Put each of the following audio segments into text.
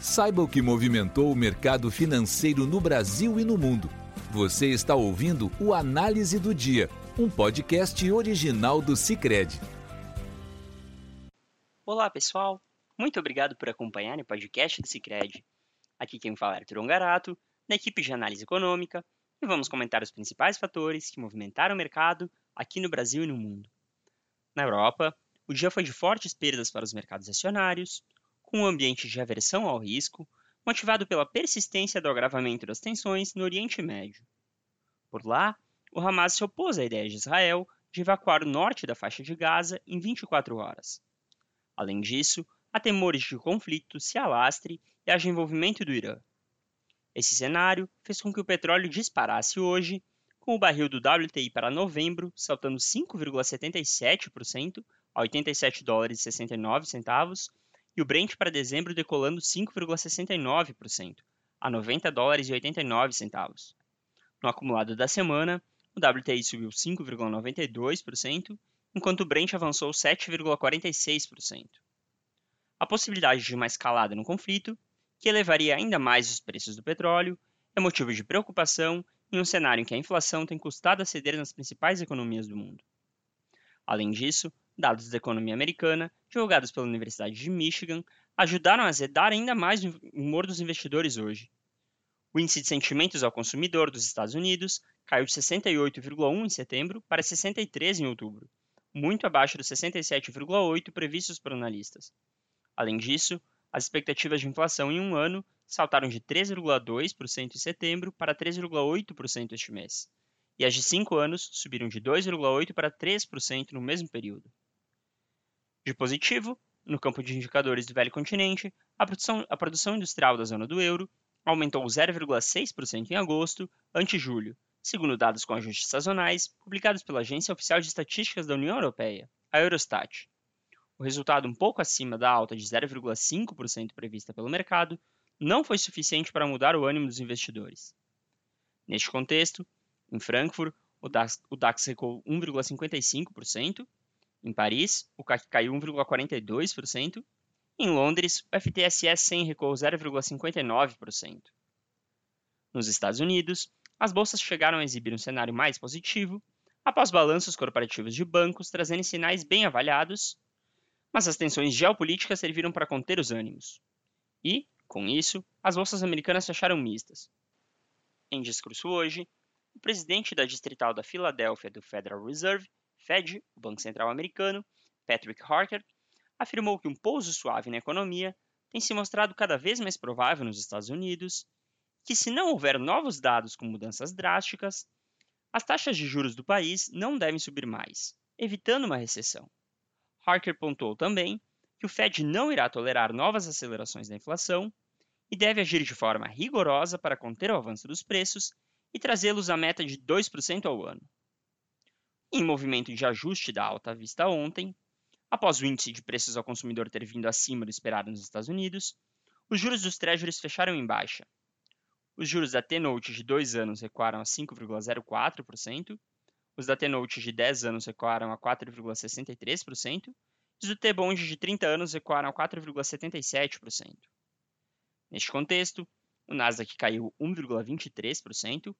Saiba o que movimentou o mercado financeiro no Brasil e no mundo. Você está ouvindo o Análise do Dia, um podcast original do Cicred. Olá, pessoal. Muito obrigado por acompanhar o podcast do Cicred. Aqui quem fala é Arthur Ongarato, da equipe de análise econômica, e vamos comentar os principais fatores que movimentaram o mercado aqui no Brasil e no mundo. Na Europa, o dia foi de fortes perdas para os mercados acionários, com um ambiente de aversão ao risco, motivado pela persistência do agravamento das tensões no Oriente Médio. Por lá, o Hamas se opôs à ideia de Israel de evacuar o norte da faixa de Gaza em 24 horas. Além disso, há temores de conflito se alastre e haja envolvimento do Irã. Esse cenário fez com que o petróleo disparasse hoje, com o barril do WTI para novembro saltando 5,77% a 87 dólares e 69 centavos e o Brent para dezembro decolando 5,69% a 90 dólares e 89 centavos. No acumulado da semana, o WTI subiu 5,92%, enquanto o Brent avançou 7,46%. A possibilidade de uma escalada no conflito, que elevaria ainda mais os preços do petróleo, é motivo de preocupação em um cenário em que a inflação tem custado a ceder nas principais economias do mundo. Além disso, dados da economia americana, divulgados pela Universidade de Michigan, ajudaram a azedar ainda mais o humor dos investidores hoje. O índice de sentimentos ao consumidor dos Estados Unidos caiu de 68,1 em setembro para 63 em outubro, muito abaixo dos 67,8 previstos por analistas. Além disso, as expectativas de inflação em um ano saltaram de 3,2% em setembro para 3,8% este mês, e as de 5 anos subiram de 2,8% para 3% no mesmo período. De positivo, no campo de indicadores do velho continente, a produção, a produção industrial da zona do euro aumentou 0,6% em agosto, ante julho, segundo dados com ajustes sazonais publicados pela Agência Oficial de Estatísticas da União Europeia, a Eurostat. O resultado um pouco acima da alta de 0,5% prevista pelo mercado não foi suficiente para mudar o ânimo dos investidores. Neste contexto, em Frankfurt, o DAX, o DAX recuou 1,55%, em Paris, o CAC caiu 1,42%. Em Londres, o FTSE 100 recuou 0,59%. Nos Estados Unidos, as bolsas chegaram a exibir um cenário mais positivo, após balanços corporativos de bancos trazendo sinais bem avaliados, mas as tensões geopolíticas serviram para conter os ânimos. E, com isso, as bolsas americanas fecharam mistas. Em discurso hoje, o presidente da distrital da Filadélfia do Federal Reserve Fed, o Banco Central americano, Patrick Harker, afirmou que um pouso suave na economia tem se mostrado cada vez mais provável nos Estados Unidos, que se não houver novos dados com mudanças drásticas, as taxas de juros do país não devem subir mais, evitando uma recessão. Harker pontuou também que o Fed não irá tolerar novas acelerações da inflação e deve agir de forma rigorosa para conter o avanço dos preços e trazê-los à meta de 2% ao ano em movimento de ajuste da alta vista ontem, após o índice de preços ao consumidor ter vindo acima do esperado nos Estados Unidos, os juros dos Treasuries fecharam em baixa. Os juros da T-Note de 2 anos recuaram a 5,04%, os da T-Note de 10 anos recuaram a 4,63%, e os do T-Bond de 30 anos recuaram a 4,77%. Neste contexto, o Nasdaq caiu 1,23%,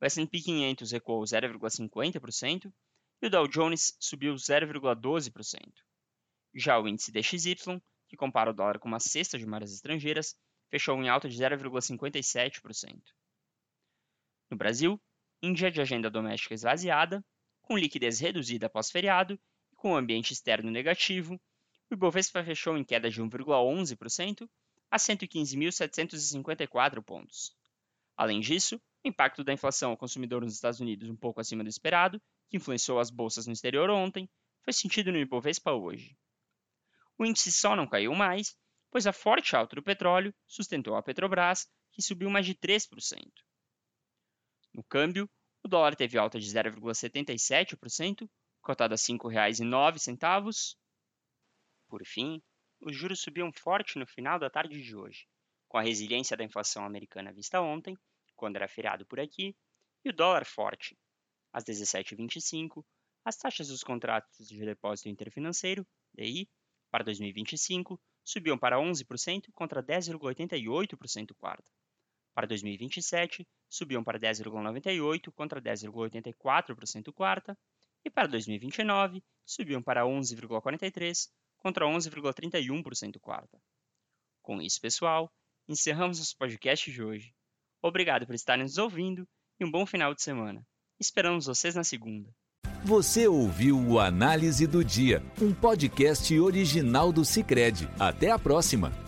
o S&P 500 recuou 0,50%, e o Dow Jones subiu 0,12%. Já o índice DXY, que compara o dólar com uma cesta de moedas estrangeiras, fechou em alta de 0,57%. No Brasil, em dia de agenda doméstica esvaziada, com liquidez reduzida após feriado e com o ambiente externo negativo, o Ibovespa fechou em queda de 1,11% a 115.754 pontos. Além disso, impacto da inflação ao consumidor nos Estados Unidos um pouco acima do esperado que influenciou as bolsas no exterior ontem, foi sentido no Ibovespa hoje. O índice só não caiu mais, pois a forte alta do petróleo sustentou a Petrobras, que subiu mais de 3%. No câmbio, o dólar teve alta de 0,77%, cotado a R$ 5,09. Por fim, os juros subiam forte no final da tarde de hoje, com a resiliência da inflação americana vista ontem, quando era feriado por aqui, e o dólar forte, às 17h25, as taxas dos contratos de depósito interfinanceiro, DI, para 2025, subiam para 11% contra 10,88% quarta. Para 2027, subiam para 10,98% contra 10,84% quarta. E para 2029, subiam para 11,43% contra 11,31% quarta. Com isso, pessoal, encerramos nosso podcast de hoje. Obrigado por estarem nos ouvindo e um bom final de semana. Esperamos vocês na segunda. Você ouviu o Análise do Dia, um podcast original do Cicred. Até a próxima!